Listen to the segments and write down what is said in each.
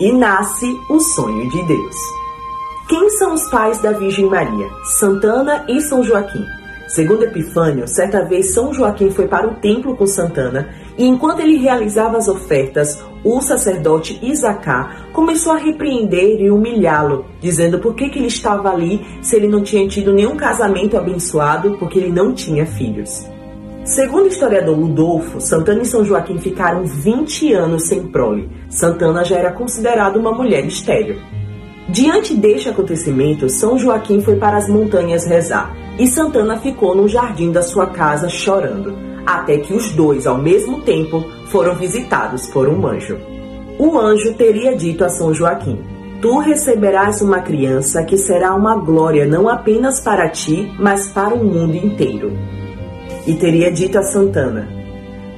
e nasce o sonho de Deus. Quem são os pais da Virgem Maria? Santana e São Joaquim. Segundo Epifânio, certa vez São Joaquim foi para o templo com Santana e enquanto ele realizava as ofertas, o sacerdote Isaacá começou a repreender e humilhá-lo, dizendo por que, que ele estava ali se ele não tinha tido nenhum casamento abençoado, porque ele não tinha filhos. Segundo o historiador Ludolfo, Santana e São Joaquim ficaram 20 anos sem prole. Santana já era considerada uma mulher estéril. Diante deste acontecimento, São Joaquim foi para as montanhas rezar e Santana ficou no jardim da sua casa chorando, até que os dois, ao mesmo tempo, foram visitados por um anjo. O anjo teria dito a São Joaquim: Tu receberás uma criança que será uma glória não apenas para ti, mas para o mundo inteiro. E teria dito a Santana: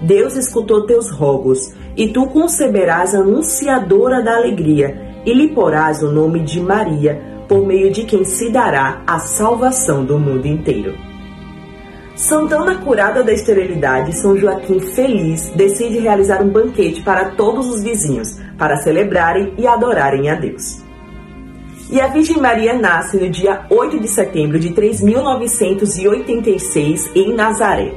Deus escutou teus rogos, e tu conceberás anunciadora da alegria e lhe porás o nome de Maria, por meio de quem se dará a salvação do mundo inteiro. Santana, curada da esterilidade, São Joaquim feliz decide realizar um banquete para todos os vizinhos, para celebrarem e adorarem a Deus. E a Virgem Maria nasce no dia 8 de setembro de 3986 em Nazaré.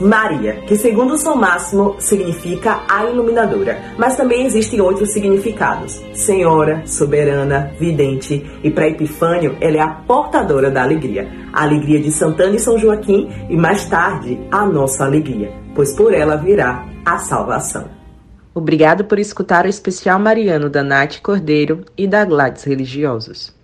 Maria, que segundo São Máximo significa a iluminadora, mas também existem outros significados: Senhora, soberana, vidente, e para Epifânio ela é a portadora da alegria, a alegria de Santana e São Joaquim e mais tarde a nossa alegria, pois por ela virá a salvação. Obrigado por escutar o especial mariano da Nath Cordeiro e da Gladys Religiosos.